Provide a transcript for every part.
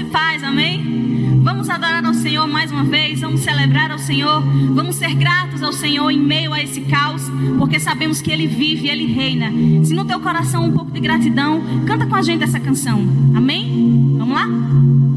te faz, amém? Vamos adorar ao Senhor mais uma vez, vamos celebrar ao Senhor, vamos ser gratos ao Senhor em meio a esse caos, porque sabemos que Ele vive Ele reina. Se no teu coração um pouco de gratidão, canta com a gente essa canção, amém? Vamos lá?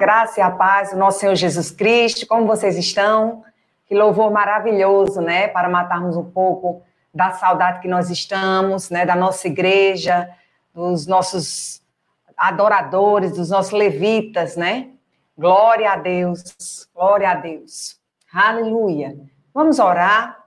Graça e a paz do nosso Senhor Jesus Cristo. Como vocês estão? Que louvor maravilhoso, né? Para matarmos um pouco da saudade que nós estamos, né? Da nossa igreja, dos nossos adoradores, dos nossos levitas, né? Glória a Deus, glória a Deus. Aleluia. Vamos orar.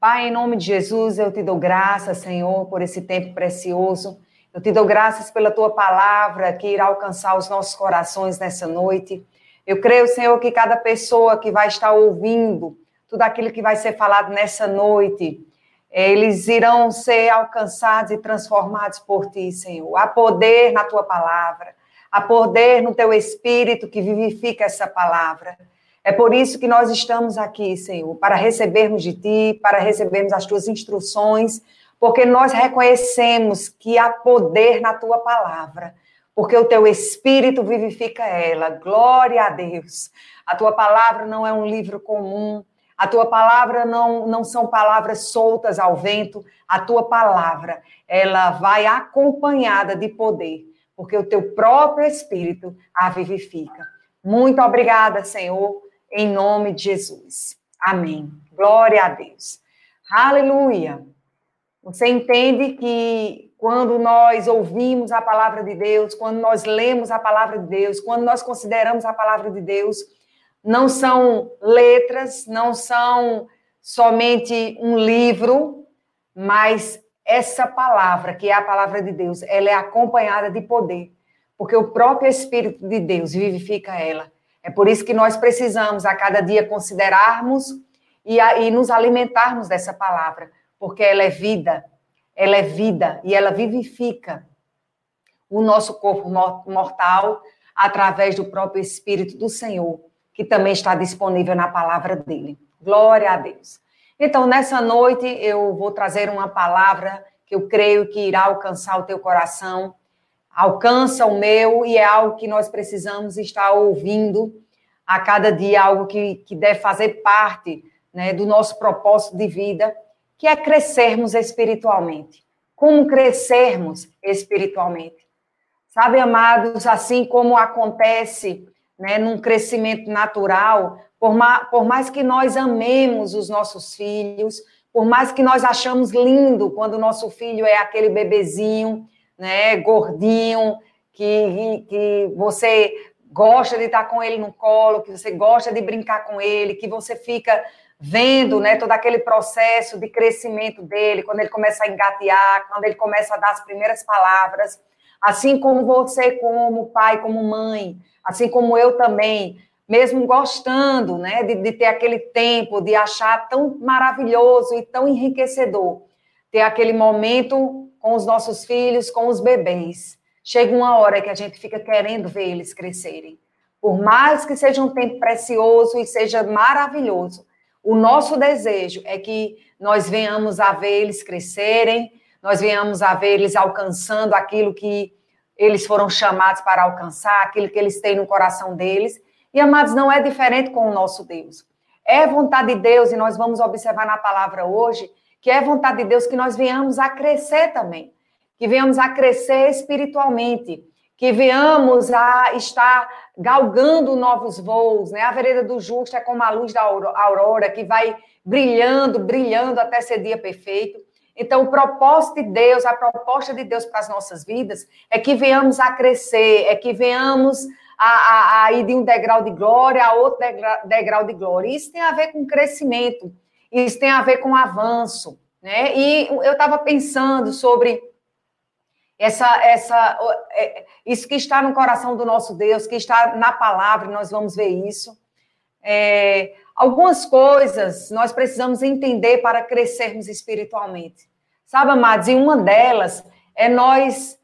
Pai, em nome de Jesus, eu te dou graça, Senhor, por esse tempo precioso eu te dou graças pela tua palavra que irá alcançar os nossos corações nessa noite. Eu creio, Senhor, que cada pessoa que vai estar ouvindo tudo aquilo que vai ser falado nessa noite, eles irão ser alcançados e transformados por ti, Senhor. Há poder na tua palavra, há poder no teu espírito que vivifica essa palavra. É por isso que nós estamos aqui, Senhor, para recebermos de ti, para recebermos as tuas instruções porque nós reconhecemos que há poder na tua palavra, porque o teu espírito vivifica ela. Glória a Deus. A tua palavra não é um livro comum, a tua palavra não, não são palavras soltas ao vento, a tua palavra, ela vai acompanhada de poder, porque o teu próprio espírito a vivifica. Muito obrigada, Senhor, em nome de Jesus. Amém. Glória a Deus. Aleluia. Você entende que quando nós ouvimos a palavra de Deus, quando nós lemos a palavra de Deus, quando nós consideramos a palavra de Deus, não são letras, não são somente um livro, mas essa palavra, que é a palavra de Deus, ela é acompanhada de poder, porque o próprio Espírito de Deus vivifica ela. É por isso que nós precisamos a cada dia considerarmos e, a, e nos alimentarmos dessa palavra, porque ela é vida, ela é vida e ela vivifica o nosso corpo mortal através do próprio Espírito do Senhor, que também está disponível na palavra dele. Glória a Deus. Então, nessa noite, eu vou trazer uma palavra que eu creio que irá alcançar o teu coração, alcança o meu, e é algo que nós precisamos estar ouvindo a cada dia, algo que, que deve fazer parte né, do nosso propósito de vida, que é crescermos espiritualmente. Como crescermos espiritualmente? Sabe, amados, assim como acontece né, num crescimento natural, por, ma por mais que nós amemos os nossos filhos, por mais que nós achamos lindo quando o nosso filho é aquele bebezinho, né, gordinho, que, que você gosta de estar com ele no colo, que você gosta de brincar com ele, que você fica vendo né, todo aquele processo de crescimento dele, quando ele começa a engatear, quando ele começa a dar as primeiras palavras, assim como você, como pai, como mãe, assim como eu também, mesmo gostando né, de, de ter aquele tempo, de achar tão maravilhoso e tão enriquecedor, ter aquele momento com os nossos filhos, com os bebês. Chega uma hora que a gente fica querendo ver eles crescerem. Por mais que seja um tempo precioso e seja maravilhoso, o nosso desejo é que nós venhamos a ver eles crescerem, nós venhamos a ver eles alcançando aquilo que eles foram chamados para alcançar, aquilo que eles têm no coração deles. E, amados, não é diferente com o nosso Deus. É vontade de Deus, e nós vamos observar na palavra hoje, que é vontade de Deus que nós venhamos a crescer também, que venhamos a crescer espiritualmente, que venhamos a estar galgando novos voos, né? A vereda do justo é como a luz da aurora que vai brilhando, brilhando até ser dia perfeito. Então, o propósito de Deus, a proposta de Deus para as nossas vidas é que venhamos a crescer, é que venhamos a, a, a ir de um degrau de glória a outro degrau de glória. Isso tem a ver com crescimento, isso tem a ver com avanço, né? E eu estava pensando sobre essa, essa, é, isso que está no coração do nosso Deus, que está na palavra, nós vamos ver isso. É, algumas coisas nós precisamos entender para crescermos espiritualmente. Sabe, amados, e uma delas é nós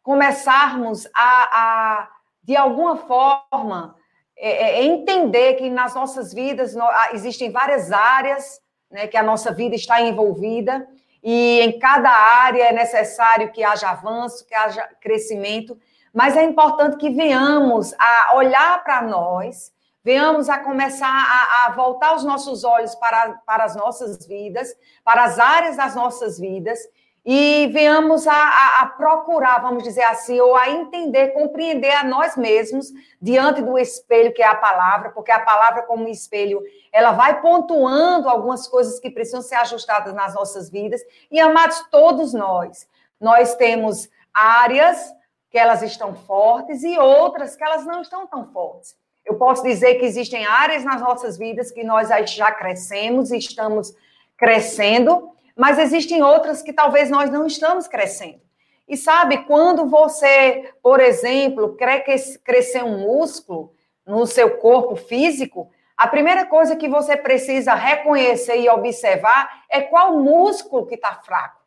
começarmos a, a de alguma forma, é, é entender que nas nossas vidas existem várias áreas né, que a nossa vida está envolvida e em cada área é necessário que haja avanço, que haja crescimento, mas é importante que venhamos a olhar para nós, venhamos a começar a, a, voltar os nossos olhos para, para as nossas vidas, para as áreas das nossas vidas, e venhamos a, a, a, procurar, vamos dizer assim, ou a entender, compreender a nós mesmos diante do espelho que é a palavra, porque a palavra, como espelho, ela vai pontuando algumas coisas que precisam ser ajustadas nas nossas vidas. E, amados, todos nós, nós temos áreas que elas estão fortes e outras que elas não estão tão fortes. Eu posso dizer que existem áreas nas nossas vidas que nós já crescemos e estamos crescendo, mas existem outras que talvez nós não estamos crescendo. E sabe, quando você, por exemplo, quer crescer um músculo no seu corpo físico, a primeira coisa que você precisa reconhecer e observar é qual músculo que está fraco.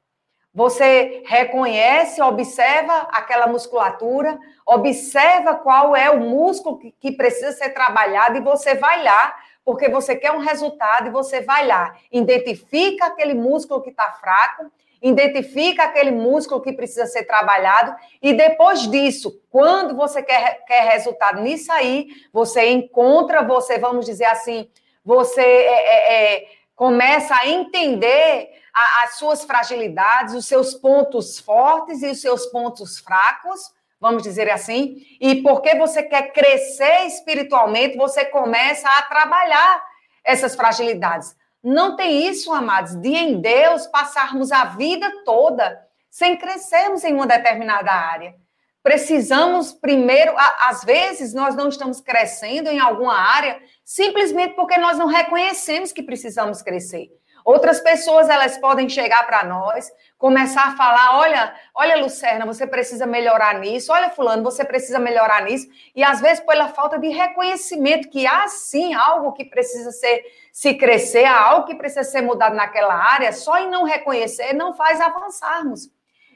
Você reconhece, observa aquela musculatura, observa qual é o músculo que precisa ser trabalhado e você vai lá porque você quer um resultado e você vai lá, identifica aquele músculo que está fraco identifica aquele músculo que precisa ser trabalhado, e depois disso, quando você quer, quer resultado nisso aí, você encontra, você, vamos dizer assim, você é, é, é, começa a entender a, as suas fragilidades, os seus pontos fortes e os seus pontos fracos, vamos dizer assim, e porque você quer crescer espiritualmente, você começa a trabalhar essas fragilidades. Não tem isso, amados, de em Deus passarmos a vida toda sem crescermos em uma determinada área. Precisamos primeiro, às vezes nós não estamos crescendo em alguma área simplesmente porque nós não reconhecemos que precisamos crescer. Outras pessoas elas podem chegar para nós, começar a falar, olha, olha Lucerna, você precisa melhorar nisso, olha fulano, você precisa melhorar nisso, e às vezes pela falta de reconhecimento que há sim algo que precisa ser se crescer, há algo que precisa ser mudado naquela área, só em não reconhecer não faz avançarmos.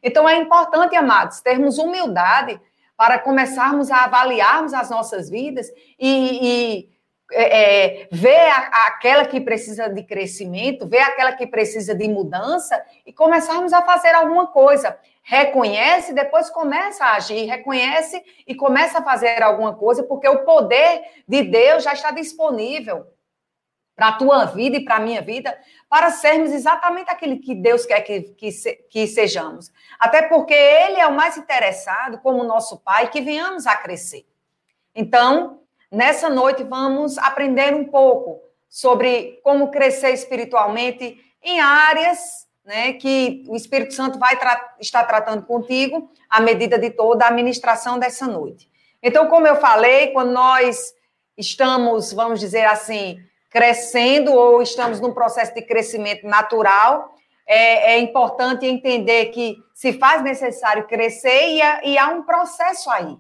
Então é importante, amados, termos humildade para começarmos a avaliarmos as nossas vidas e, e é, é, ver a, aquela que precisa de crescimento, ver aquela que precisa de mudança e começarmos a fazer alguma coisa. Reconhece, depois começa a agir, reconhece e começa a fazer alguma coisa, porque o poder de Deus já está disponível para a tua vida e para a minha vida, para sermos exatamente aquele que Deus quer que, que, que sejamos. Até porque Ele é o mais interessado, como nosso Pai, que venhamos a crescer. Então, Nessa noite vamos aprender um pouco sobre como crescer espiritualmente em áreas né, que o Espírito Santo vai tra estar tratando contigo à medida de toda a administração dessa noite. Então, como eu falei, quando nós estamos, vamos dizer assim, crescendo ou estamos num processo de crescimento natural, é, é importante entender que se faz necessário crescer e e há um processo aí.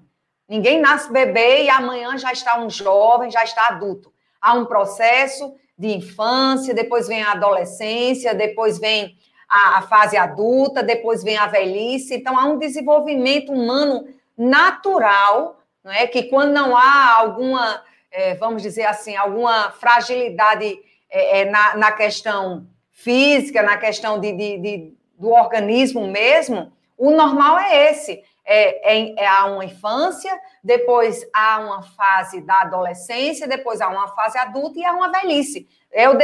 Ninguém nasce bebê e amanhã já está um jovem, já está adulto. Há um processo de infância, depois vem a adolescência, depois vem a, a fase adulta, depois vem a velhice. Então, há um desenvolvimento humano natural, não é? Que quando não há alguma, é, vamos dizer assim, alguma fragilidade é, é, na, na questão física, na questão de, de, de, do organismo mesmo, o normal é esse é, é, é, há uma infância, depois há uma fase da adolescência, depois há uma fase adulta e há uma velhice. É o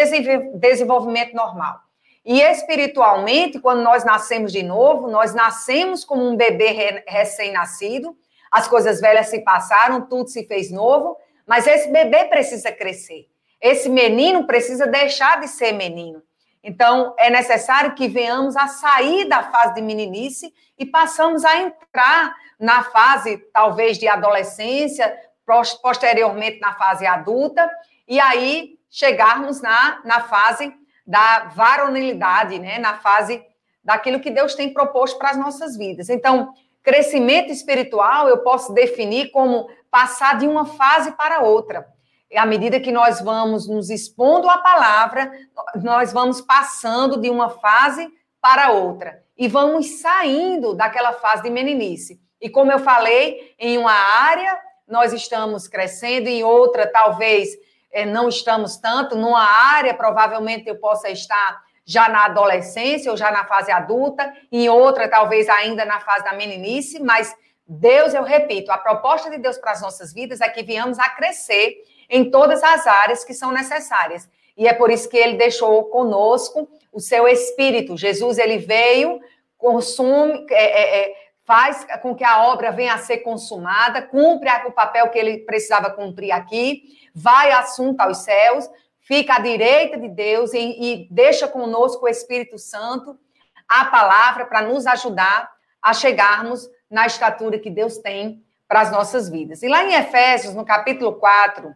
desenvolvimento normal. E espiritualmente, quando nós nascemos de novo, nós nascemos como um bebê recém-nascido, as coisas velhas se passaram, tudo se fez novo, mas esse bebê precisa crescer. Esse menino precisa deixar de ser menino. Então, é necessário que venhamos a sair da fase de meninice e passamos a entrar na fase, talvez, de adolescência, posteriormente na fase adulta, e aí chegarmos na, na fase da varonilidade, né? na fase daquilo que Deus tem proposto para as nossas vidas. Então, crescimento espiritual eu posso definir como passar de uma fase para outra à medida que nós vamos nos expondo à palavra, nós vamos passando de uma fase para outra. E vamos saindo daquela fase de meninice. E como eu falei, em uma área nós estamos crescendo, em outra talvez é, não estamos tanto, numa área provavelmente eu possa estar já na adolescência ou já na fase adulta, em outra talvez ainda na fase da meninice, mas Deus, eu repito, a proposta de Deus para as nossas vidas é que venhamos a crescer em todas as áreas que são necessárias. E é por isso que ele deixou conosco o seu espírito. Jesus, ele veio, consome, é, é, é, faz com que a obra venha a ser consumada, cumpre o papel que ele precisava cumprir aqui, vai assunto aos céus, fica à direita de Deus e, e deixa conosco o Espírito Santo, a palavra, para nos ajudar a chegarmos na estatura que Deus tem para as nossas vidas. E lá em Efésios, no capítulo 4,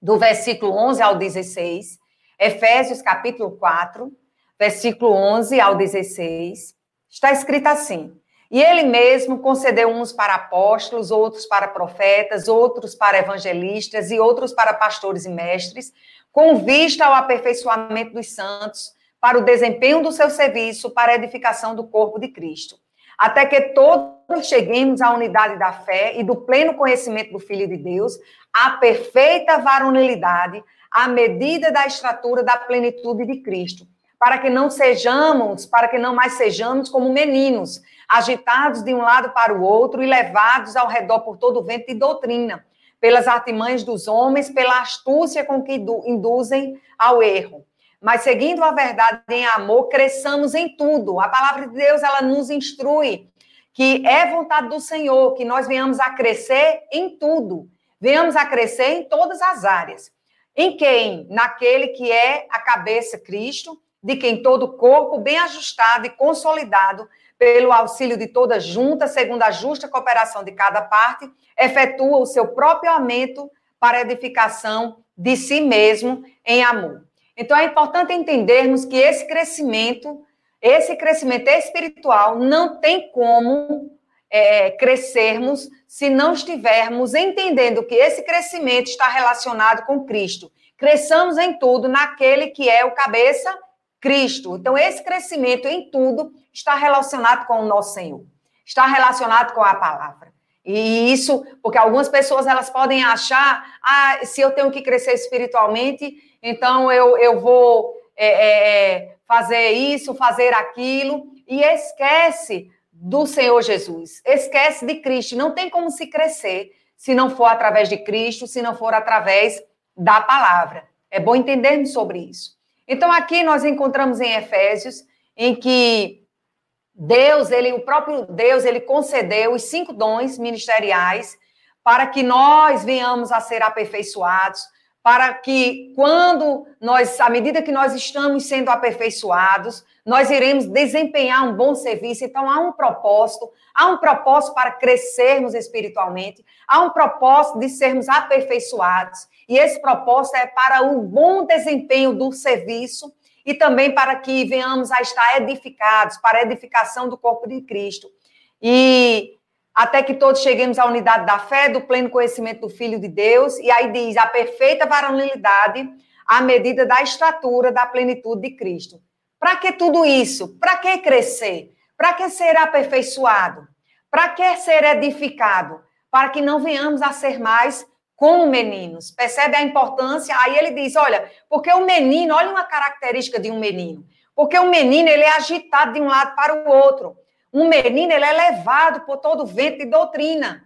do versículo 11 ao 16, Efésios capítulo 4, versículo 11 ao 16, está escrito assim: E ele mesmo concedeu uns para apóstolos, outros para profetas, outros para evangelistas e outros para pastores e mestres, com vista ao aperfeiçoamento dos santos, para o desempenho do seu serviço, para a edificação do corpo de Cristo. Até que todos cheguemos à unidade da fé e do pleno conhecimento do Filho de Deus, à perfeita varonilidade, à medida da estrutura da plenitude de Cristo, para que não sejamos, para que não mais sejamos como meninos, agitados de um lado para o outro e levados ao redor por todo o vento de doutrina, pelas artimanhas dos homens, pela astúcia com que induzem ao erro. Mas seguindo a verdade em amor, cresçamos em tudo. A palavra de Deus, ela nos instrui que é vontade do Senhor que nós venhamos a crescer em tudo. Venhamos a crescer em todas as áreas. Em quem? Naquele que é a cabeça Cristo, de quem todo o corpo, bem ajustado e consolidado, pelo auxílio de toda junta, segundo a justa cooperação de cada parte, efetua o seu próprio aumento para edificação de si mesmo em amor. Então é importante entendermos que esse crescimento, esse crescimento espiritual, não tem como é, crescermos se não estivermos entendendo que esse crescimento está relacionado com Cristo. Cresçamos em tudo naquele que é o cabeça Cristo. Então, esse crescimento em tudo está relacionado com o nosso Senhor, está relacionado com a palavra. E isso, porque algumas pessoas elas podem achar, ah, se eu tenho que crescer espiritualmente, então eu, eu vou é, é, fazer isso, fazer aquilo, e esquece do Senhor Jesus, esquece de Cristo. Não tem como se crescer se não for através de Cristo, se não for através da palavra. É bom entendermos sobre isso. Então, aqui nós encontramos em Efésios, em que Deus, ele, o próprio Deus, ele concedeu os cinco dons ministeriais para que nós venhamos a ser aperfeiçoados, para que quando nós, à medida que nós estamos sendo aperfeiçoados, nós iremos desempenhar um bom serviço. Então, há um propósito, há um propósito para crescermos espiritualmente, há um propósito de sermos aperfeiçoados. E esse propósito é para o bom desempenho do serviço e também para que venhamos a estar edificados, para a edificação do corpo de Cristo. E até que todos cheguemos à unidade da fé, do pleno conhecimento do Filho de Deus, e aí diz a perfeita varonilidade à medida da estatura da plenitude de Cristo. Para que tudo isso? Para que crescer? Para que ser aperfeiçoado? Para que ser edificado? Para que não venhamos a ser mais como meninos. Percebe a importância? Aí ele diz: olha, porque o menino, olha uma característica de um menino. Porque o menino, ele é agitado de um lado para o outro. Um menino, ele é levado por todo vento de doutrina.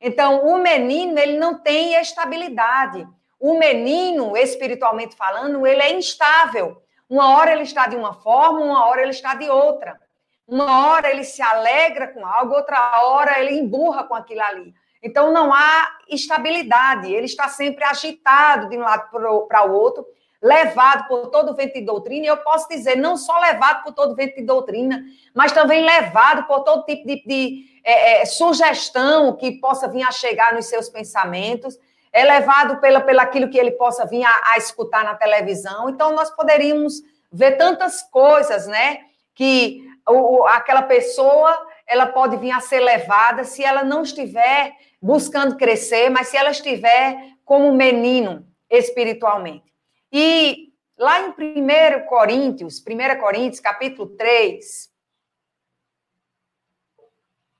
Então, o menino, ele não tem estabilidade. O menino, espiritualmente falando, ele é instável. Uma hora ele está de uma forma, uma hora ele está de outra. Uma hora ele se alegra com algo, outra hora ele emburra com aquilo ali. Então não há estabilidade, ele está sempre agitado de um lado para o outro, levado por todo vento de doutrina, e eu posso dizer, não só levado por todo vento de doutrina, mas também levado por todo tipo de, de é, é, sugestão que possa vir a chegar nos seus pensamentos é levado pela, pela aquilo que ele possa vir a, a escutar na televisão. Então, nós poderíamos ver tantas coisas, né? Que o, aquela pessoa ela pode vir a ser levada se ela não estiver buscando crescer, mas se ela estiver como menino espiritualmente. E lá em 1 Coríntios, 1 Coríntios, capítulo 3.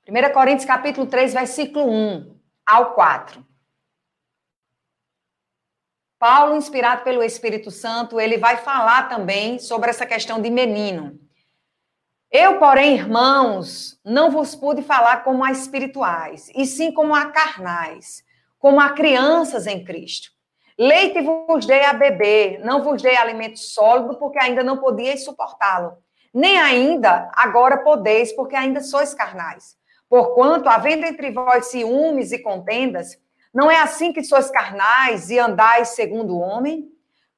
1 Coríntios, capítulo 3, versículo 1 ao 4. Paulo, inspirado pelo Espírito Santo, ele vai falar também sobre essa questão de menino. Eu, porém, irmãos, não vos pude falar como a espirituais, e sim como a carnais, como a crianças em Cristo. Leite vos dei a beber, não vos dei alimento sólido, porque ainda não podíeis suportá-lo. Nem ainda agora podeis, porque ainda sois carnais. Porquanto, havendo entre vós ciúmes e contendas, não é assim que sois carnais e andais segundo o homem?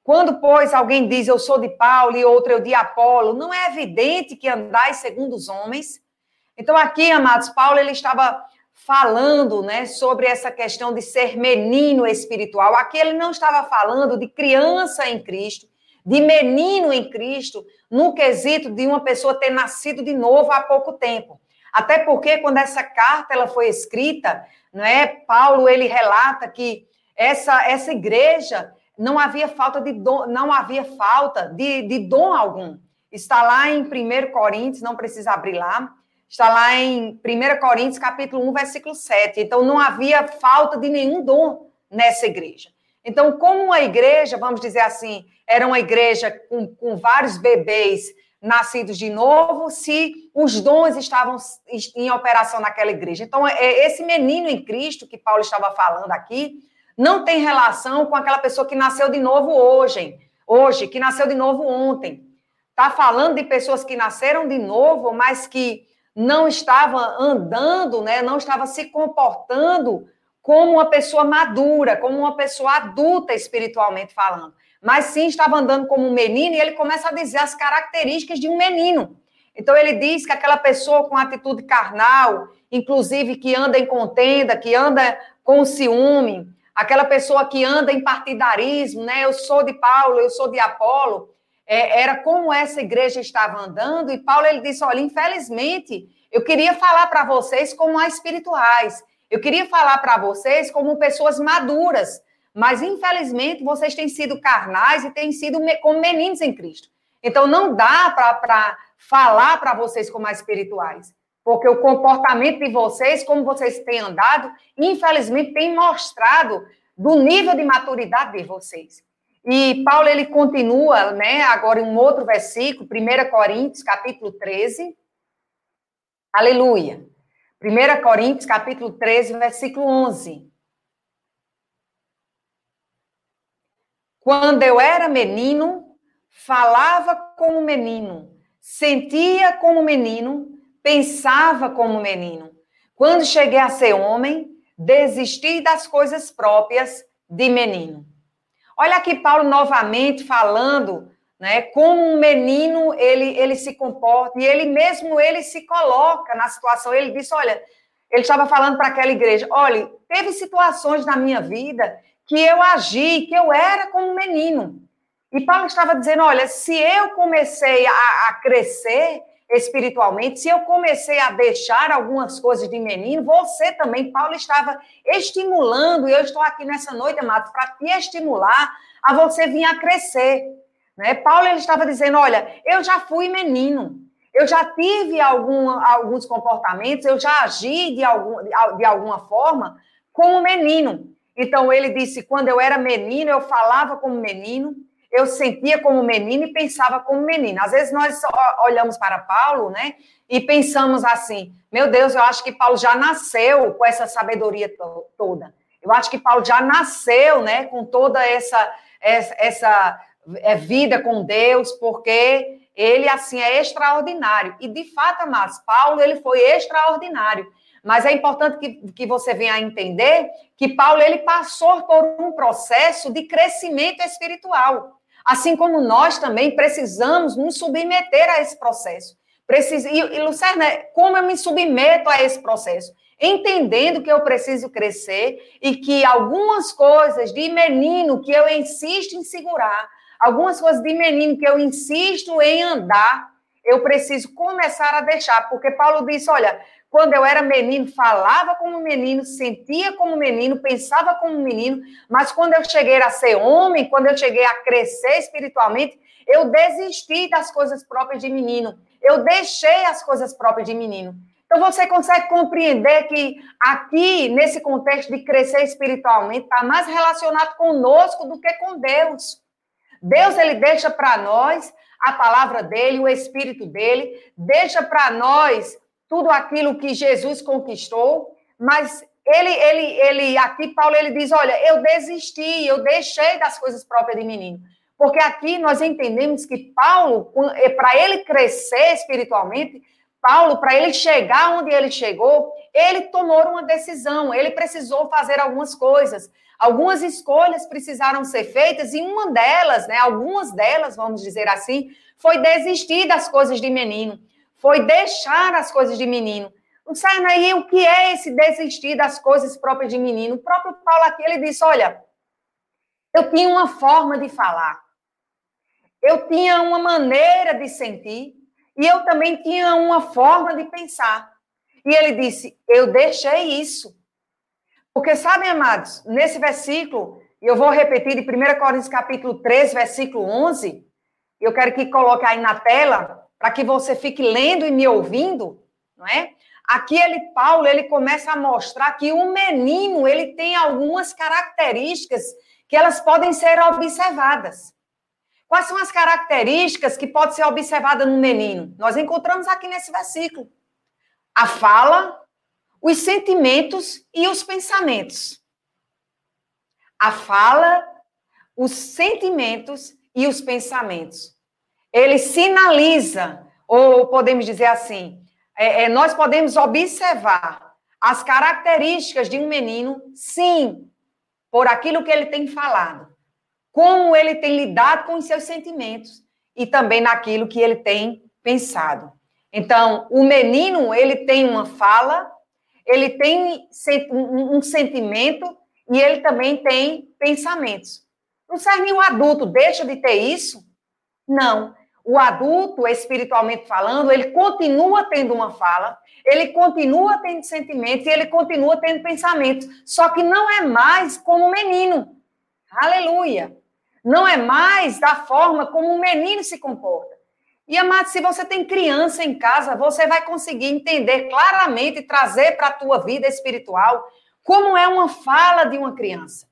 Quando, pois, alguém diz eu sou de Paulo e outro eu de Apolo, não é evidente que andais segundo os homens? Então, aqui, amados, Paulo ele estava falando né, sobre essa questão de ser menino espiritual. Aqui ele não estava falando de criança em Cristo, de menino em Cristo, no quesito de uma pessoa ter nascido de novo há pouco tempo. Até porque quando essa carta ela foi escrita, não é? Paulo ele relata que essa essa igreja não havia falta de dom, não havia falta de, de dom algum. Está lá em 1 Coríntios, não precisa abrir lá. Está lá em 1 Coríntios, capítulo 1, versículo 7. Então não havia falta de nenhum dom nessa igreja. Então, como uma igreja, vamos dizer assim, era uma igreja com, com vários bebês nascidos de novo, se os dons estavam em operação naquela igreja. Então, é, esse menino em Cristo que Paulo estava falando aqui, não tem relação com aquela pessoa que nasceu de novo hoje, hoje, que nasceu de novo ontem. Está falando de pessoas que nasceram de novo, mas que não estavam andando, né, não estavam se comportando como uma pessoa madura, como uma pessoa adulta espiritualmente falando mas sim estava andando como um menino, e ele começa a dizer as características de um menino. Então, ele diz que aquela pessoa com atitude carnal, inclusive que anda em contenda, que anda com ciúme, aquela pessoa que anda em partidarismo, né? Eu sou de Paulo, eu sou de Apolo. É, era como essa igreja estava andando, e Paulo ele disse: olha, infelizmente, eu queria falar para vocês como espirituais, eu queria falar para vocês como pessoas maduras, mas, infelizmente, vocês têm sido carnais e têm sido como meninos em Cristo. Então, não dá para falar para vocês como espirituais. Porque o comportamento de vocês, como vocês têm andado, infelizmente, tem mostrado do nível de maturidade de vocês. E Paulo, ele continua, né, agora em um outro versículo, 1 Coríntios, capítulo 13. Aleluia. 1 Coríntios, capítulo 13, versículo 11. Quando eu era menino, falava como menino, sentia como menino, pensava como menino. Quando cheguei a ser homem, desisti das coisas próprias de menino. Olha aqui Paulo novamente falando, né, como um menino ele ele se comporta e ele mesmo ele se coloca na situação. Ele disse, olha, ele estava falando para aquela igreja, olha, teve situações na minha vida que eu agi, que eu era como um menino. E Paulo estava dizendo: olha, se eu comecei a, a, crescer espiritualmente, se eu comecei a deixar algumas coisas de menino, você também, Paulo estava estimulando, e eu estou aqui nessa noite, amados, para te estimular a você vir a crescer. Né? Paulo ele estava dizendo: olha, eu já fui menino. Eu já tive algum, alguns comportamentos, eu já agi de, algum, de alguma forma como menino. Então, ele disse: quando eu era menino, eu falava como menino, eu sentia como menino e pensava como menino. Às vezes nós olhamos para Paulo, né, e pensamos assim: meu Deus, eu acho que Paulo já nasceu com essa sabedoria to toda. Eu acho que Paulo já nasceu, né, com toda essa essa, essa é, vida com Deus, porque ele assim é extraordinário. E de fato, amados, Paulo ele foi extraordinário. Mas é importante que, que você venha a entender que Paulo ele passou por um processo de crescimento espiritual. Assim como nós também precisamos nos submeter a esse processo. Preciso, e, e Lucerna, como eu me submeto a esse processo? Entendendo que eu preciso crescer e que algumas coisas de menino que eu insisto em segurar, algumas coisas de menino que eu insisto em andar, eu preciso começar a deixar, porque Paulo disse: olha, quando eu era menino, falava como menino, sentia como menino, pensava como menino, mas quando eu cheguei a ser homem, quando eu cheguei a crescer espiritualmente, eu desisti das coisas próprias de menino. Eu deixei as coisas próprias de menino. Então você consegue compreender que aqui, nesse contexto de crescer espiritualmente, está mais relacionado conosco do que com Deus. Deus ele deixa para nós a palavra dele, o espírito dele, deixa para nós tudo aquilo que Jesus conquistou, mas ele, ele, ele, aqui Paulo ele diz, olha, eu desisti, eu deixei das coisas próprias de menino, porque aqui nós entendemos que Paulo, é, para ele crescer espiritualmente, Paulo, para ele chegar onde ele chegou, ele tomou uma decisão, ele precisou fazer algumas coisas, algumas escolhas precisaram ser feitas e uma delas, né, algumas delas, vamos dizer assim, foi desistir das coisas de menino foi deixar as coisas de menino. Luciana, aí o que é esse desistir das coisas próprias de menino? O próprio Paulo aqui, ele disse, olha, eu tinha uma forma de falar, eu tinha uma maneira de sentir, e eu também tinha uma forma de pensar. E ele disse, eu deixei isso. Porque, sabem, amados, nesse versículo, e eu vou repetir de 1 Coríntios capítulo 3, versículo 11, eu quero que coloque aí na tela, para que você fique lendo e me ouvindo, não é? Aqui ele Paulo, ele começa a mostrar que o menino, ele tem algumas características que elas podem ser observadas. Quais são as características que podem ser observadas no menino? Nós encontramos aqui nesse versículo: a fala, os sentimentos e os pensamentos. A fala, os sentimentos e os pensamentos. Ele sinaliza, ou podemos dizer assim, é, é, nós podemos observar as características de um menino, sim, por aquilo que ele tem falado, como ele tem lidado com os seus sentimentos e também naquilo que ele tem pensado. Então, o menino, ele tem uma fala, ele tem um sentimento e ele também tem pensamentos. Não serve o adulto deixa de ter isso? Não. O adulto, espiritualmente falando, ele continua tendo uma fala, ele continua tendo sentimentos e ele continua tendo pensamentos. Só que não é mais como um menino. Aleluia. Não é mais da forma como um menino se comporta. E, amado, se você tem criança em casa, você vai conseguir entender claramente trazer para a tua vida espiritual como é uma fala de uma criança,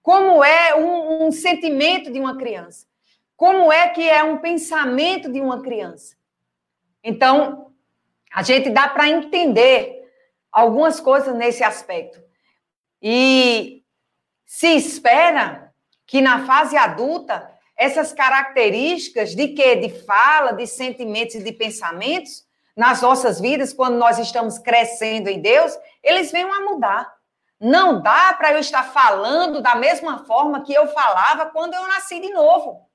como é um, um sentimento de uma criança, como é que é um pensamento de uma criança. Então, a gente dá para entender algumas coisas nesse aspecto. E se espera que na fase adulta essas características de quê? De fala, de sentimentos e de pensamentos nas nossas vidas, quando nós estamos crescendo em Deus, eles venham a mudar. Não dá para eu estar falando da mesma forma que eu falava quando eu nasci de novo.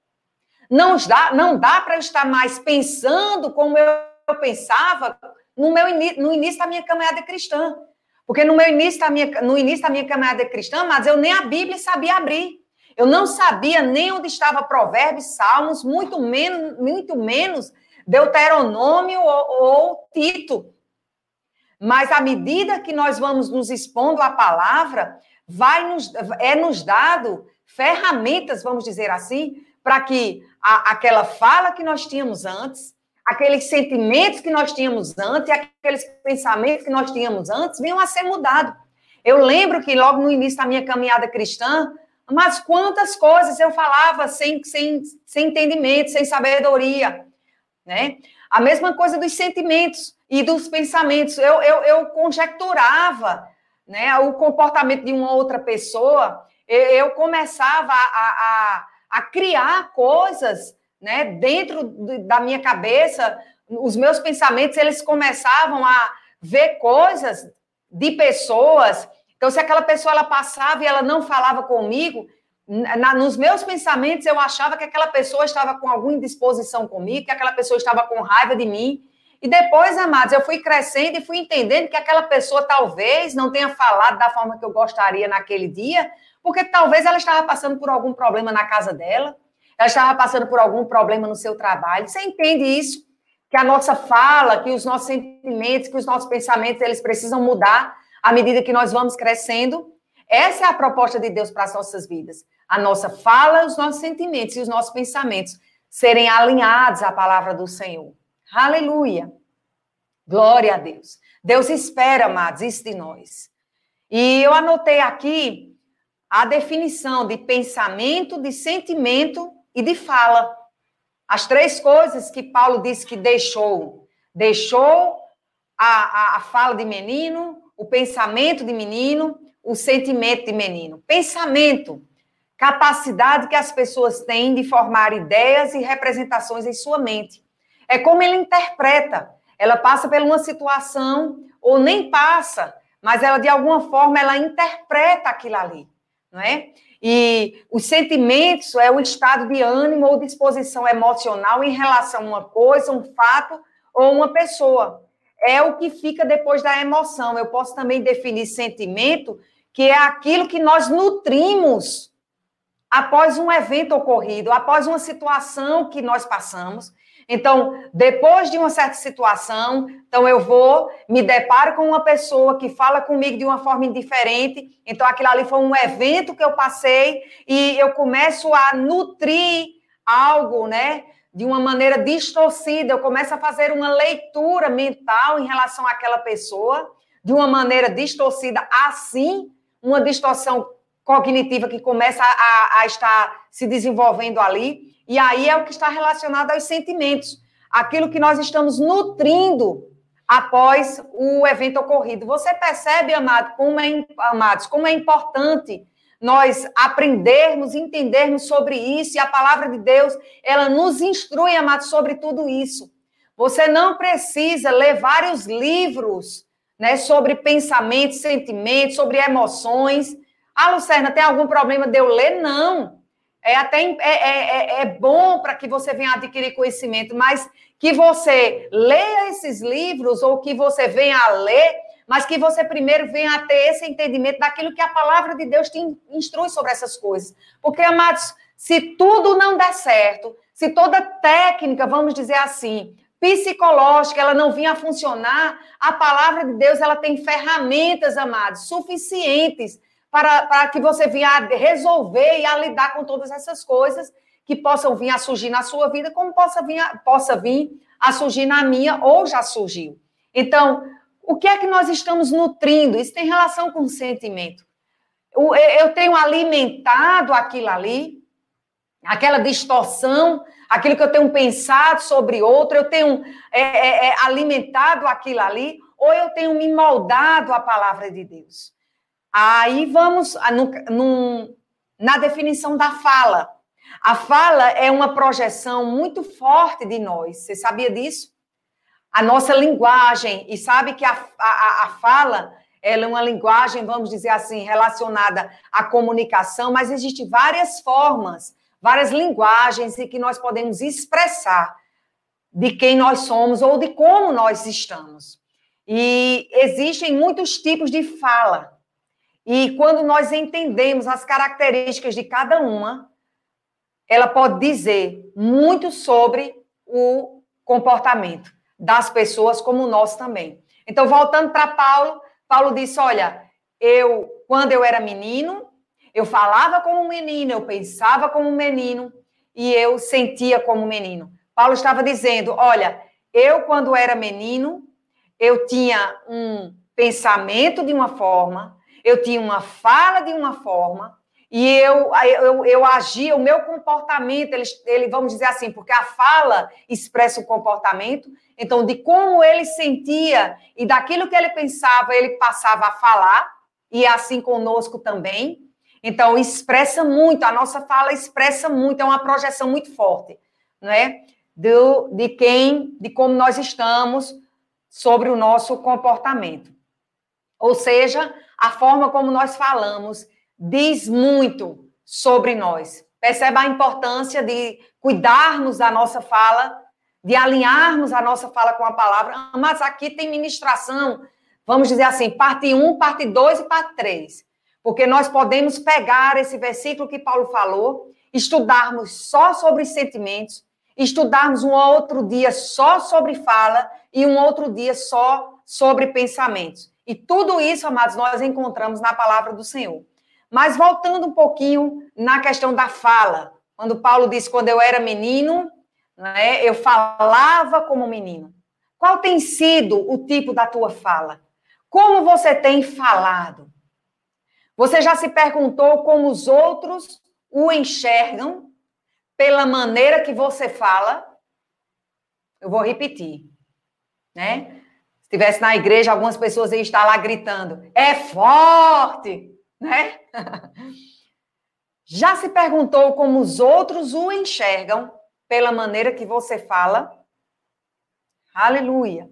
Não dá, não dá para eu estar mais pensando como eu, eu pensava no, meu, no início da minha caminhada cristã. Porque no, meu início da minha, no início da minha caminhada cristã, mas eu nem a Bíblia sabia abrir. Eu não sabia nem onde estava Provérbios, Salmos, muito menos, muito menos Deuteronômio ou, ou Tito. Mas à medida que nós vamos nos expondo à palavra, vai nos, é nos dado ferramentas, vamos dizer assim, para que a, aquela fala que nós tínhamos antes, aqueles sentimentos que nós tínhamos antes, aqueles pensamentos que nós tínhamos antes, venham a ser mudados. Eu lembro que logo no início da minha caminhada cristã, mas quantas coisas eu falava sem, sem, sem entendimento, sem sabedoria, né? A mesma coisa dos sentimentos e dos pensamentos. Eu, eu, eu conjecturava né, o comportamento de uma outra pessoa, eu começava a, a, a criar coisas né, dentro da minha cabeça, os meus pensamentos, eles começavam a ver coisas de pessoas então, se aquela pessoa ela passava e ela não falava comigo, na, nos meus pensamentos eu achava que aquela pessoa estava com alguma indisposição comigo, que aquela pessoa estava com raiva de mim. E depois, amados, eu fui crescendo e fui entendendo que aquela pessoa talvez não tenha falado da forma que eu gostaria naquele dia, porque talvez ela estava passando por algum problema na casa dela, ela estava passando por algum problema no seu trabalho. Você entende isso? Que a nossa fala, que os nossos sentimentos, que os nossos pensamentos, eles precisam mudar à medida que nós vamos crescendo. Essa é a proposta de Deus para as nossas vidas. A nossa fala, os nossos sentimentos e os nossos pensamentos serem alinhados à palavra do Senhor. Aleluia. Glória a Deus. Deus espera, amados, isso de nós. E eu anotei aqui a definição de pensamento, de sentimento e de fala. As três coisas que Paulo disse que deixou. Deixou a, a, a fala de menino, o pensamento de menino, o sentimento de menino. Pensamento, capacidade que as pessoas têm de formar ideias e representações em sua mente. É como ele interpreta. Ela passa por uma situação, ou nem passa, mas ela, de alguma forma, ela interpreta aquilo ali, não é? E os sentimentos é o estado de ânimo ou disposição emocional em relação a uma coisa, um fato ou uma pessoa é o que fica depois da emoção. Eu posso também definir sentimento, que é aquilo que nós nutrimos após um evento ocorrido, após uma situação que nós passamos. Então, depois de uma certa situação, então eu vou, me deparo com uma pessoa que fala comigo de uma forma indiferente. Então, aquilo ali foi um evento que eu passei e eu começo a nutrir algo, né? de uma maneira distorcida, eu começo a fazer uma leitura mental em relação àquela pessoa, de uma maneira distorcida, assim, uma distorção cognitiva que começa a, a estar se desenvolvendo ali, e aí é o que está relacionado aos sentimentos, aquilo que nós estamos nutrindo após o evento ocorrido. Você percebe, amado, como é, amados, como é importante nós aprendermos, entendermos sobre isso, e a palavra de Deus, ela nos instrui, amados, sobre tudo isso. Você não precisa ler vários livros né, sobre pensamentos, sentimentos, sobre emoções. Ah, Lucerna, tem algum problema de eu ler? Não. É até é, é, é, é bom para que você venha adquirir conhecimento, mas que você leia esses livros ou que você venha a ler, mas que você primeiro venha a ter esse entendimento daquilo que a palavra de Deus te instrui sobre essas coisas. Porque, amados, se tudo não der certo, se toda técnica, vamos dizer assim, psicológica, ela não vinha a funcionar, a palavra de Deus, ela tem ferramentas, amados, suficientes para, para que você venha a resolver e a lidar com todas essas coisas que possam vir a surgir na sua vida, como possa vir a, possa vir a surgir na minha ou já surgiu. Então, o que é que nós estamos nutrindo? Isso tem relação com o sentimento. Eu tenho alimentado aquilo ali, aquela distorção, aquilo que eu tenho pensado sobre outro, eu tenho é, é, é, alimentado aquilo ali, ou eu tenho me moldado a palavra de Deus. Aí vamos no, na definição da fala. A fala é uma projeção muito forte de nós. Você sabia disso? A nossa linguagem, e sabe que a, a, a fala ela é uma linguagem, vamos dizer assim, relacionada à comunicação, mas existem várias formas, várias linguagens em que nós podemos expressar de quem nós somos ou de como nós estamos. E existem muitos tipos de fala. E quando nós entendemos as características de cada uma, ela pode dizer muito sobre o comportamento das pessoas, como nosso também. Então, voltando para Paulo, Paulo disse: Olha, eu, quando eu era menino, eu falava como um menino, eu pensava como um menino e eu sentia como um menino. Paulo estava dizendo: Olha, eu, quando era menino, eu tinha um pensamento de uma forma, eu tinha uma fala de uma forma, e eu, eu, eu agia, o meu comportamento, ele, ele, vamos dizer assim, porque a fala expressa o comportamento, então, de como ele sentia e daquilo que ele pensava, ele passava a falar, e é assim conosco também. Então, expressa muito, a nossa fala expressa muito, é uma projeção muito forte, não é? Do, de quem, de como nós estamos sobre o nosso comportamento. Ou seja, a forma como nós falamos diz muito sobre nós. Perceba a importância de cuidarmos da nossa fala, de alinharmos a nossa fala com a palavra. Mas aqui tem ministração, vamos dizer assim, parte 1, parte 2 e parte 3. Porque nós podemos pegar esse versículo que Paulo falou, estudarmos só sobre sentimentos, estudarmos um outro dia só sobre fala e um outro dia só sobre pensamentos. E tudo isso, amados, nós encontramos na palavra do Senhor. Mas voltando um pouquinho na questão da fala, quando Paulo disse: quando eu era menino, né, eu falava como menino. Qual tem sido o tipo da tua fala? Como você tem falado? Você já se perguntou como os outros o enxergam pela maneira que você fala? Eu vou repetir, né? Se estivesse na igreja, algumas pessoas iam estar lá gritando: é forte! né? Já se perguntou como os outros o enxergam pela maneira que você fala? Aleluia.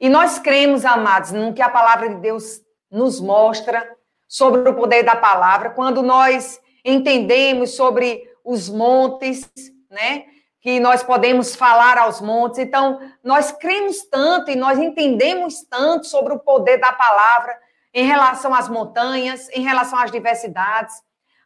E nós cremos, amados, no que a palavra de Deus nos mostra sobre o poder da palavra, quando nós entendemos sobre os montes, né? Que nós podemos falar aos montes. Então, nós cremos tanto e nós entendemos tanto sobre o poder da palavra em relação às montanhas, em relação às diversidades.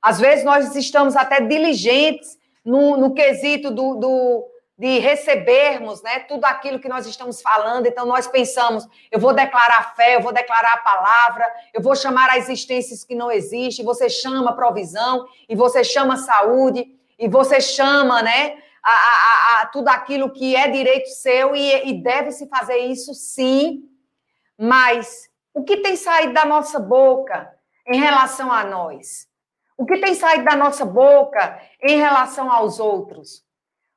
Às vezes nós estamos até diligentes no, no quesito do, do, de recebermos né, tudo aquilo que nós estamos falando. Então, nós pensamos: eu vou declarar fé, eu vou declarar a palavra, eu vou chamar a existências que não existem. Você chama provisão, e você chama saúde, e você chama né, a, a, a tudo aquilo que é direito seu, e, e deve-se fazer isso sim, mas o que tem saído da nossa boca em relação a nós? O que tem saído da nossa boca em relação aos outros?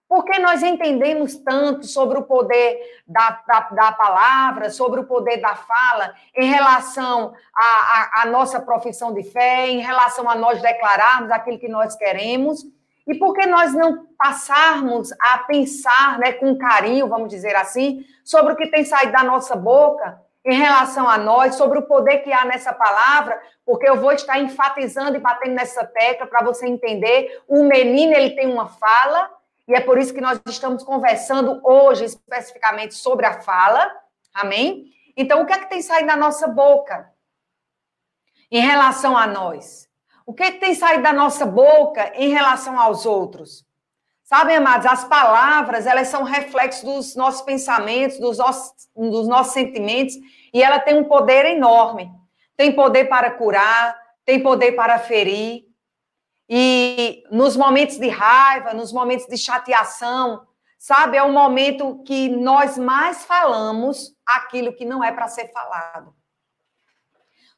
Porque nós entendemos tanto sobre o poder da, da, da palavra, sobre o poder da fala, em relação à nossa profissão de fé, em relação a nós declararmos aquilo que nós queremos, e por que nós não passarmos a pensar né, com carinho, vamos dizer assim, sobre o que tem saído da nossa boca em relação a nós, sobre o poder que há nessa palavra, porque eu vou estar enfatizando e batendo nessa tecla para você entender. O menino, ele tem uma fala, e é por isso que nós estamos conversando hoje especificamente sobre a fala. Amém? Então, o que é que tem saído da nossa boca em relação a nós? O que, é que tem saído da nossa boca em relação aos outros? Sabem, amados, as palavras, elas são reflexos dos nossos pensamentos, dos nossos, dos nossos sentimentos, e ela tem um poder enorme. Tem poder para curar, tem poder para ferir, e nos momentos de raiva, nos momentos de chateação, sabe, é o momento que nós mais falamos aquilo que não é para ser falado.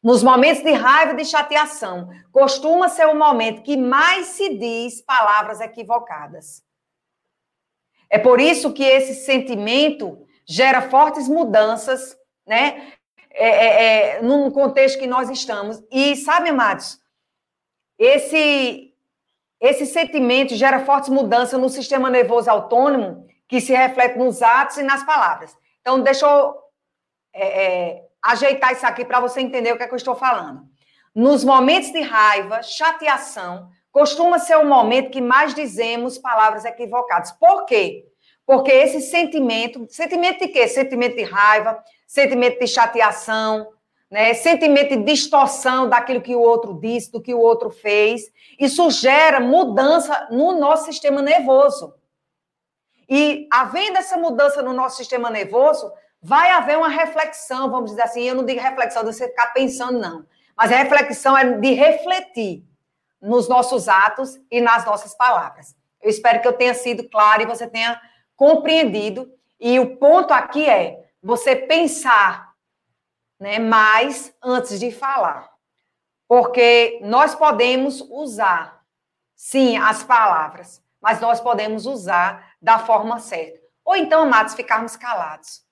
Nos momentos de raiva e de chateação, costuma ser o momento que mais se diz palavras equivocadas. É por isso que esse sentimento gera fortes mudanças, né? É, é, é, num contexto que nós estamos. E sabe, amados, esse, esse sentimento gera fortes mudanças no sistema nervoso autônomo, que se reflete nos atos e nas palavras. Então, deixa eu é, é, ajeitar isso aqui para você entender o que, é que eu estou falando. Nos momentos de raiva, chateação, costuma ser o momento que mais dizemos palavras equivocadas. Por quê? Porque esse sentimento, sentimento de quê? Sentimento de raiva, sentimento de chateação, né? sentimento de distorção daquilo que o outro disse, do que o outro fez. Isso gera mudança no nosso sistema nervoso. E havendo essa mudança no nosso sistema nervoso, vai haver uma reflexão, vamos dizer assim. Eu não digo reflexão de você ficar pensando, não. Mas a reflexão é de refletir nos nossos atos e nas nossas palavras. Eu espero que eu tenha sido claro e você tenha compreendido. E o ponto aqui é você pensar né, mais antes de falar. Porque nós podemos usar, sim, as palavras, mas nós podemos usar da forma certa. Ou então, amados, ficarmos calados.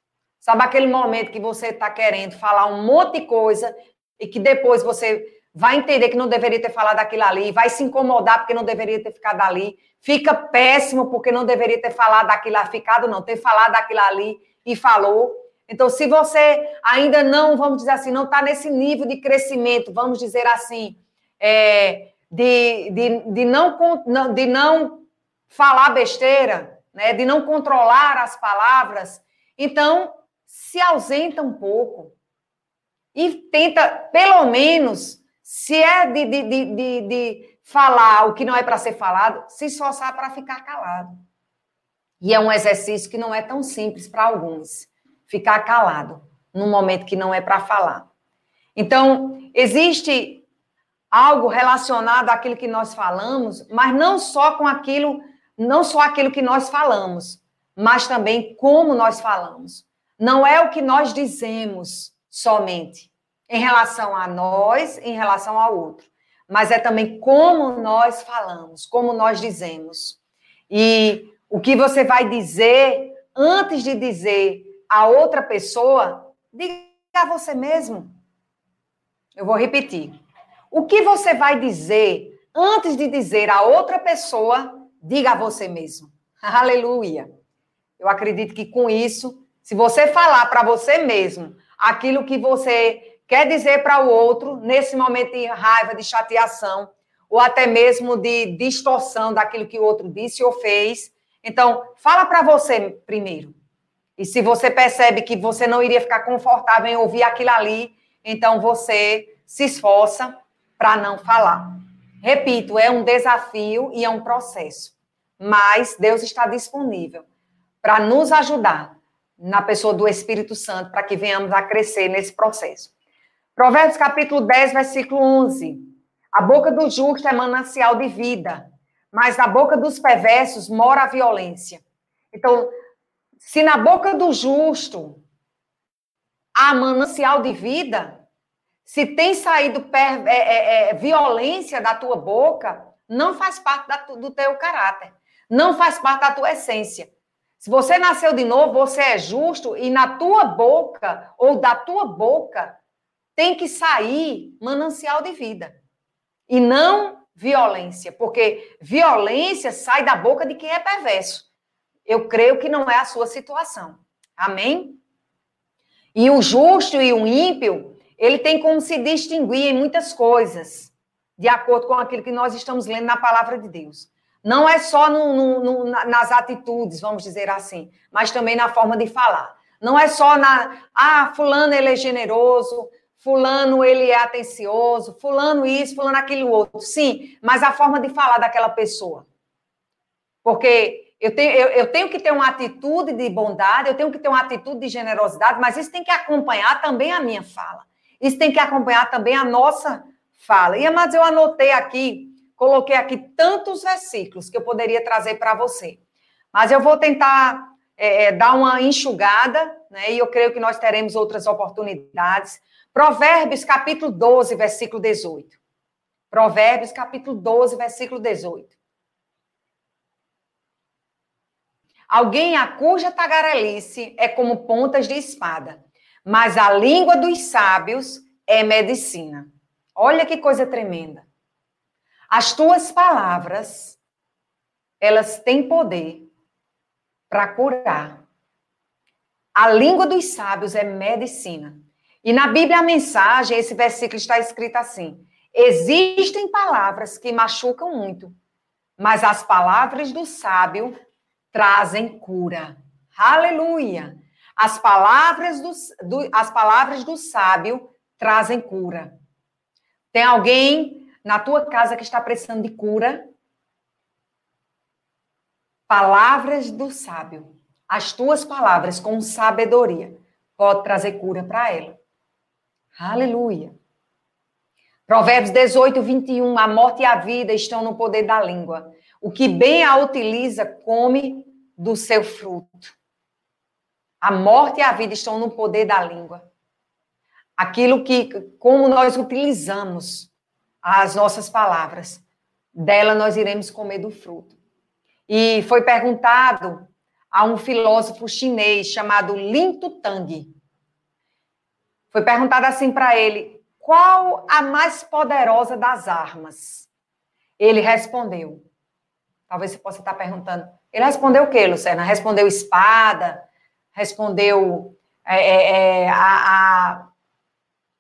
Sabe aquele momento que você está querendo falar um monte de coisa e que depois você vai entender que não deveria ter falado aquilo ali, vai se incomodar porque não deveria ter ficado ali, fica péssimo porque não deveria ter falado aquilo, ficado não, ter falado aquilo ali e falou. Então, se você ainda não, vamos dizer assim, não está nesse nível de crescimento, vamos dizer assim, é, de, de, de, não, de não falar besteira, né, de não controlar as palavras, então se ausenta um pouco e tenta, pelo menos, se é de, de, de, de falar o que não é para ser falado, se esforçar para ficar calado. E é um exercício que não é tão simples para alguns ficar calado num momento que não é para falar. Então, existe algo relacionado àquilo que nós falamos, mas não só com aquilo, não só aquilo que nós falamos, mas também como nós falamos. Não é o que nós dizemos somente em relação a nós, em relação ao outro, mas é também como nós falamos, como nós dizemos. E o que você vai dizer antes de dizer a outra pessoa, diga a você mesmo. Eu vou repetir. O que você vai dizer antes de dizer a outra pessoa, diga a você mesmo. Aleluia. Eu acredito que com isso, se você falar para você mesmo aquilo que você quer dizer para o outro, nesse momento de raiva, de chateação, ou até mesmo de distorção daquilo que o outro disse ou fez, então, fala para você primeiro. E se você percebe que você não iria ficar confortável em ouvir aquilo ali, então você se esforça para não falar. Repito, é um desafio e é um processo. Mas Deus está disponível para nos ajudar na pessoa do Espírito Santo para que venhamos a crescer nesse processo. Provérbios capítulo 10, versículo 11. A boca do justo é manancial de vida, mas na boca dos perversos mora a violência. Então, se na boca do justo há manancial de vida, se tem saído per, é, é, é, violência da tua boca, não faz parte da, do teu caráter, não faz parte da tua essência. Se você nasceu de novo, você é justo e na tua boca ou da tua boca tem que sair manancial de vida e não violência, porque violência sai da boca de quem é perverso. Eu creio que não é a sua situação. Amém? E o justo e o ímpio, ele tem como se distinguir em muitas coisas, de acordo com aquilo que nós estamos lendo na palavra de Deus. Não é só no, no, no, nas atitudes, vamos dizer assim, mas também na forma de falar. Não é só na, ah, fulano ele é generoso, fulano ele é atencioso, fulano isso, fulano aquilo outro. Sim, mas a forma de falar daquela pessoa. Porque eu tenho, eu, eu tenho que ter uma atitude de bondade, eu tenho que ter uma atitude de generosidade, mas isso tem que acompanhar também a minha fala. Isso tem que acompanhar também a nossa fala. E, mas eu anotei aqui, coloquei aqui tantos versículos que eu poderia trazer para você. Mas eu vou tentar é, é, dar uma enxugada, né? E eu creio que nós teremos outras oportunidades. Provérbios, capítulo 12, versículo 18. Provérbios, capítulo 12, versículo 18. Alguém a cuja tagarelice é como pontas de espada, mas a língua dos sábios é medicina. Olha que coisa tremenda. As tuas palavras, elas têm poder para curar. A língua dos sábios é medicina. E na Bíblia, a mensagem, esse versículo está escrito assim: Existem palavras que machucam muito, mas as palavras do sábio trazem cura. Aleluia! As palavras do, do, as palavras do sábio trazem cura. Tem alguém na tua casa que está precisando de cura? Palavras do sábio. As tuas palavras com sabedoria pode trazer cura para ela. Aleluia. Provérbios 18, 21. A morte e a vida estão no poder da língua. O que bem a utiliza, come do seu fruto. A morte e a vida estão no poder da língua. Aquilo que, como nós utilizamos as nossas palavras, dela nós iremos comer do fruto. E foi perguntado a um filósofo chinês chamado Lin Tutang. Foi perguntado assim para ele: qual a mais poderosa das armas? Ele respondeu. Talvez você possa estar perguntando. Ele respondeu o quê, Luciana? Respondeu espada, respondeu é, é, a, a,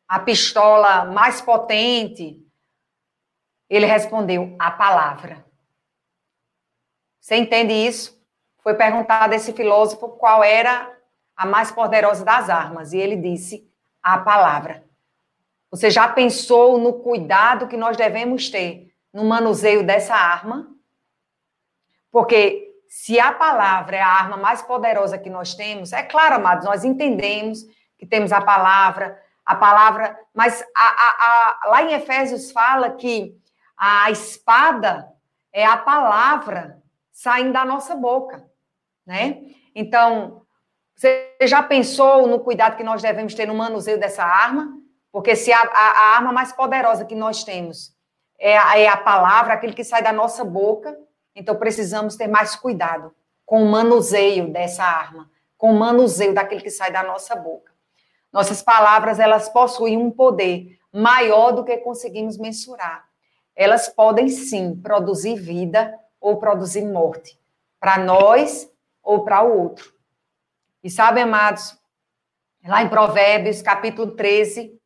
a pistola mais potente. Ele respondeu a palavra. Você entende isso? Foi perguntado a esse filósofo qual era a mais poderosa das armas. E ele disse a palavra. Você já pensou no cuidado que nós devemos ter no manuseio dessa arma? Porque se a palavra é a arma mais poderosa que nós temos, é claro, amados, nós entendemos que temos a palavra, a palavra, mas a, a, a, lá em Efésios fala que a espada é a palavra saindo da nossa boca, né? Então, você já pensou no cuidado que nós devemos ter no manuseio dessa arma? Porque se a, a, a arma mais poderosa que nós temos é a, é a palavra, aquilo que sai da nossa boca, então precisamos ter mais cuidado com o manuseio dessa arma, com o manuseio daquilo que sai da nossa boca. Nossas palavras, elas possuem um poder maior do que conseguimos mensurar. Elas podem sim produzir vida ou produzir morte, para nós ou para o outro. E sabe, amados, lá em Provérbios, capítulo 13,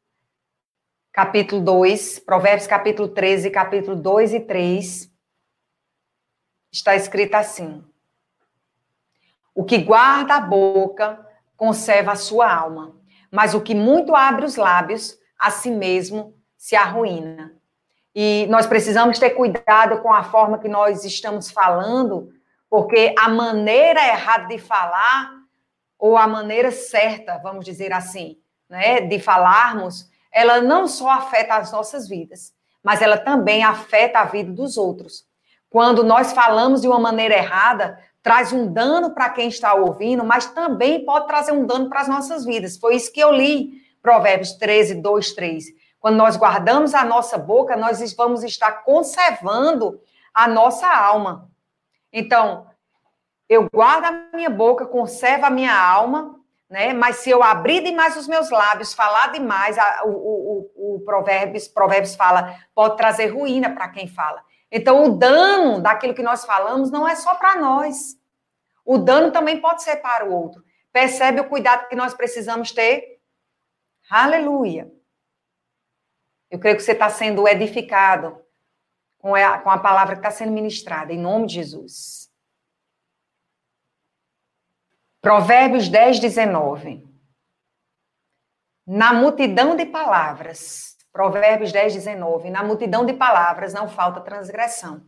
capítulo 2, Provérbios capítulo 13, capítulo 2 e 3, está escrito assim: O que guarda a boca conserva a sua alma, mas o que muito abre os lábios, a si mesmo se arruína. E nós precisamos ter cuidado com a forma que nós estamos falando, porque a maneira errada de falar ou a maneira certa, vamos dizer assim, né, de falarmos, ela não só afeta as nossas vidas, mas ela também afeta a vida dos outros. Quando nós falamos de uma maneira errada, traz um dano para quem está ouvindo, mas também pode trazer um dano para as nossas vidas. Foi isso que eu li, Provérbios 13, 2, 3. Quando nós guardamos a nossa boca, nós vamos estar conservando a nossa alma. Então, eu guardo a minha boca, conservo a minha alma, né? Mas se eu abrir demais os meus lábios, falar demais, a, o, o, o Provérbios, Provérbios fala, pode trazer ruína para quem fala. Então, o dano daquilo que nós falamos não é só para nós. O dano também pode ser para o outro. Percebe o cuidado que nós precisamos ter? Aleluia. Eu creio que você está sendo edificado com a, com a palavra que está sendo ministrada, em nome de Jesus. Provérbios 10, 19. Na multidão de palavras, Provérbios 10, 19. Na multidão de palavras não falta transgressão.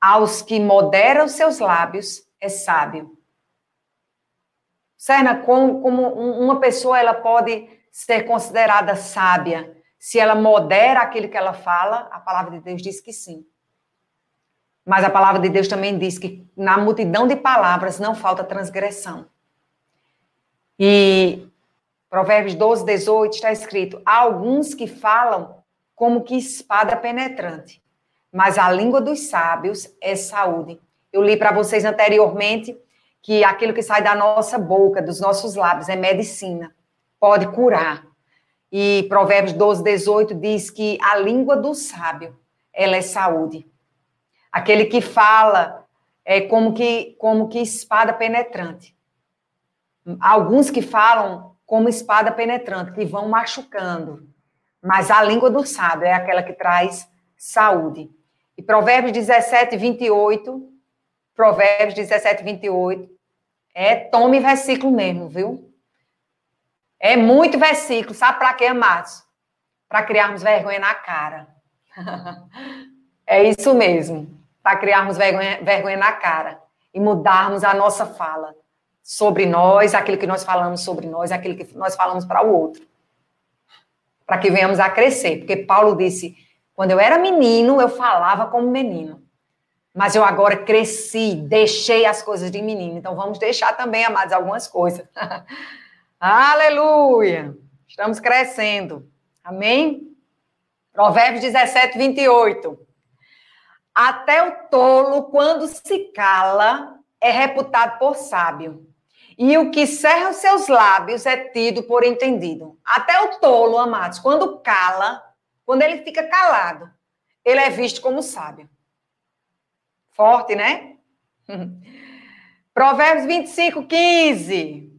Aos que moderam seus lábios é sábio. Serna, como, como uma pessoa ela pode ser considerada sábia se ela modera aquilo que ela fala? A palavra de Deus diz que sim. Mas a palavra de Deus também diz que na multidão de palavras não falta transgressão. E Provérbios 12, 18 está escrito: há alguns que falam como que espada penetrante, mas a língua dos sábios é saúde. Eu li para vocês anteriormente que aquilo que sai da nossa boca, dos nossos lábios, é medicina, pode curar. E Provérbios 12, 18 diz que a língua do sábio, ela é saúde. Aquele que fala é como que, como que espada penetrante. Alguns que falam como espada penetrante, que vão machucando. Mas a língua do sábio é aquela que traz saúde. E Provérbios 17, 28, Provérbios 17, 28, é tome versículo mesmo, viu? É muito versículo, sabe para quê, amados? Para criarmos vergonha na cara. é isso mesmo, para criarmos vergonha, vergonha na cara e mudarmos a nossa fala sobre nós, aquilo que nós falamos sobre nós, aquilo que nós falamos para o outro. Para que venhamos a crescer. Porque Paulo disse: quando eu era menino, eu falava como menino. Mas eu agora cresci, deixei as coisas de menino. Então vamos deixar também, amados, algumas coisas. Aleluia! Estamos crescendo. Amém? Provérbios 17, 28. Até o tolo, quando se cala, é reputado por sábio. E o que cerra os seus lábios é tido por entendido. Até o tolo, amados, quando cala, quando ele fica calado, ele é visto como sábio. Forte, né? Provérbios 25, 15.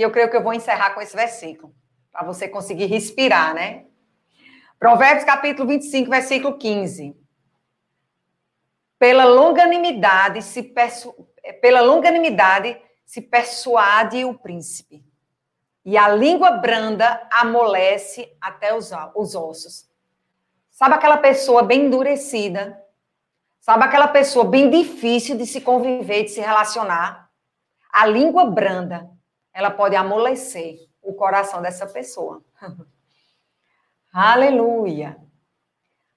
E eu creio que eu vou encerrar com esse versículo, para você conseguir respirar, né? Provérbios capítulo 25, versículo 15. Pela longanimidade se persu pela longanimidade se persuade o príncipe. E a língua branda amolece até os, os ossos. Sabe aquela pessoa bem endurecida? Sabe aquela pessoa bem difícil de se conviver, de se relacionar? A língua branda, ela pode amolecer o coração dessa pessoa. Aleluia.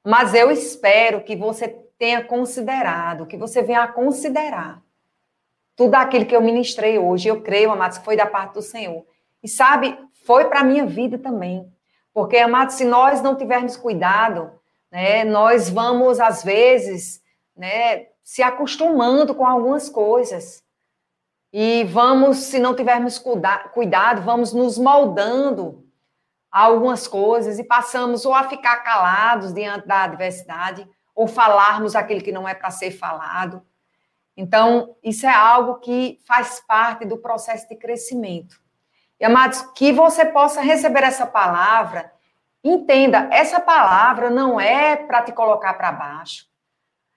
Mas eu espero que você tenha considerado, que você venha a considerar tudo aquilo que eu ministrei hoje, eu creio, amados, que foi da parte do Senhor. E sabe, foi para a minha vida também. Porque, amados, se nós não tivermos cuidado, né, nós vamos, às vezes, né, se acostumando com algumas coisas. E vamos, se não tivermos cuidado, vamos nos moldando a algumas coisas e passamos ou a ficar calados diante da adversidade, ou falarmos aquilo que não é para ser falado. Então, isso é algo que faz parte do processo de crescimento. E, amados, que você possa receber essa palavra, entenda, essa palavra não é para te colocar para baixo.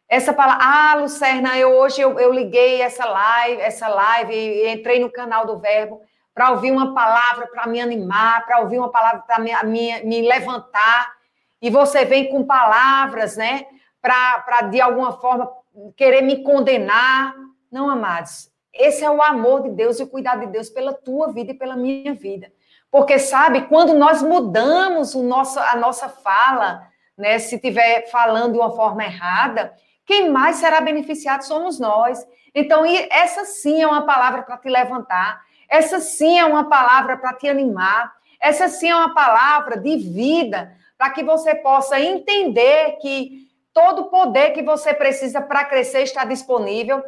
Essa palavra, ah, Lucerna, eu hoje eu, eu liguei essa live, essa live entrei no canal do Verbo para ouvir uma palavra para me animar, para ouvir uma palavra para me, me, me levantar. E você vem com palavras, né, para de alguma forma querer me condenar. Não, amados. Esse é o amor de Deus e o cuidado de Deus pela tua vida e pela minha vida. Porque, sabe, quando nós mudamos o nosso, a nossa fala, né, se estiver falando de uma forma errada, quem mais será beneficiado somos nós. Então, essa sim é uma palavra para te levantar, essa sim é uma palavra para te animar, Essa sim é uma palavra de vida para que você possa entender que todo o poder que você precisa para crescer está disponível.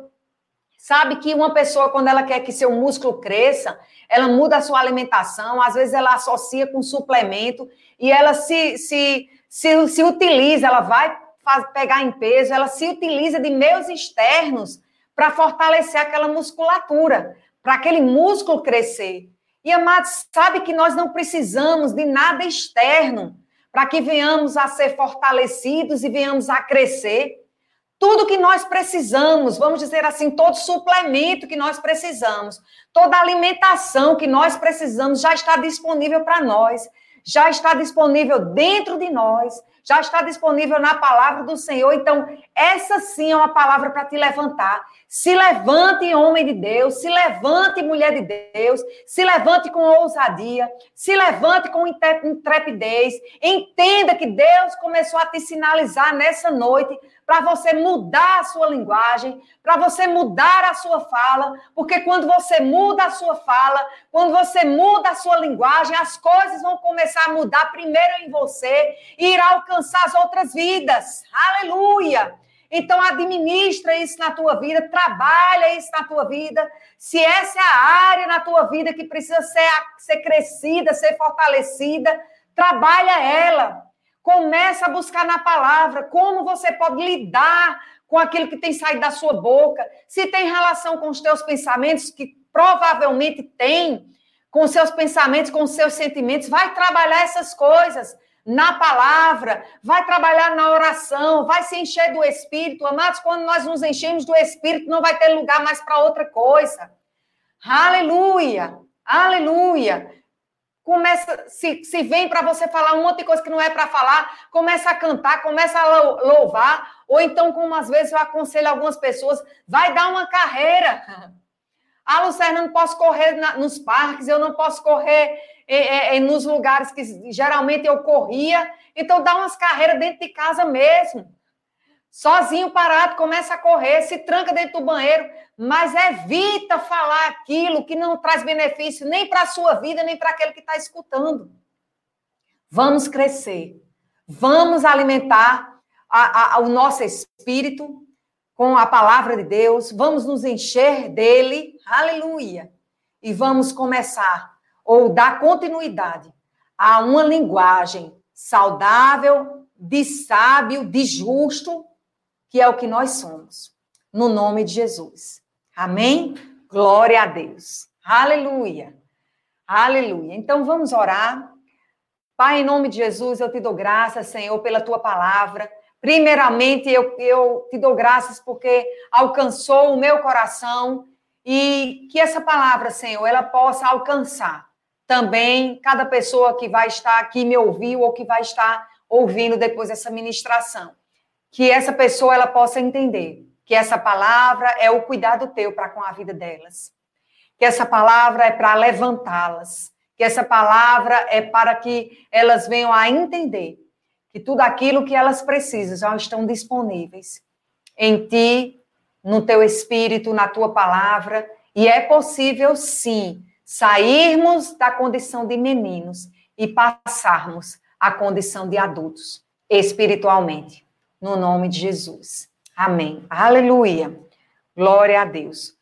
Sabe que uma pessoa, quando ela quer que seu músculo cresça, ela muda a sua alimentação, às vezes ela associa com suplemento e ela se, se, se, se utiliza, ela vai faz, pegar em peso, ela se utiliza de meios externos para fortalecer aquela musculatura, para aquele músculo crescer. E, amados, sabe que nós não precisamos de nada externo para que venhamos a ser fortalecidos e venhamos a crescer. Tudo que nós precisamos, vamos dizer assim, todo suplemento que nós precisamos, toda alimentação que nós precisamos já está disponível para nós, já está disponível dentro de nós, já está disponível na palavra do Senhor. Então, essa sim é uma palavra para te levantar. Se levante, homem de Deus, se levante, mulher de Deus, se levante com ousadia, se levante com intrepidez. Entenda que Deus começou a te sinalizar nessa noite para você mudar a sua linguagem, para você mudar a sua fala, porque quando você muda a sua fala, quando você muda a sua linguagem, as coisas vão começar a mudar primeiro em você e irá alcançar as outras vidas. Aleluia! Então, administra isso na tua vida, trabalha isso na tua vida. Se essa é a área na tua vida que precisa ser, ser crescida, ser fortalecida, trabalha ela. Começa a buscar na palavra como você pode lidar com aquilo que tem saído da sua boca. Se tem relação com os teus pensamentos, que provavelmente tem, com os seus pensamentos, com os seus sentimentos, vai trabalhar essas coisas na palavra, vai trabalhar na oração, vai se encher do Espírito. Amados, quando nós nos enchemos do Espírito, não vai ter lugar mais para outra coisa. Aleluia! Aleluia! Começa, se, se vem para você falar um monte de coisa que não é para falar, começa a cantar, começa a louvar, ou então, como às vezes eu aconselho algumas pessoas, vai dar uma carreira. Ah, Lucerna, eu não posso correr na, nos parques, eu não posso correr é, é, nos lugares que geralmente eu corria. Então, dá umas carreiras dentro de casa mesmo. Sozinho, parado, começa a correr, se tranca dentro do banheiro, mas evita falar aquilo que não traz benefício nem para a sua vida, nem para aquele que está escutando. Vamos crescer, vamos alimentar a, a, o nosso espírito com a palavra de Deus, vamos nos encher dele, aleluia, e vamos começar ou dar continuidade a uma linguagem saudável, de sábio, de justo, que é o que nós somos. No nome de Jesus. Amém? Glória a Deus. Aleluia. Aleluia. Então vamos orar. Pai, em nome de Jesus, eu te dou graças, Senhor, pela tua palavra. Primeiramente, eu, eu te dou graças porque alcançou o meu coração e que essa palavra, Senhor, ela possa alcançar também cada pessoa que vai estar aqui me ouviu ou que vai estar ouvindo depois dessa ministração. Que essa pessoa ela possa entender que essa palavra é o cuidado teu para com a vida delas. Que essa palavra é para levantá-las. Que essa palavra é para que elas venham a entender que tudo aquilo que elas precisam já estão disponíveis em ti, no teu espírito, na tua palavra, e é possível sim sairmos da condição de meninos e passarmos à condição de adultos, espiritualmente, no nome de Jesus. Amém. Aleluia. Glória a Deus.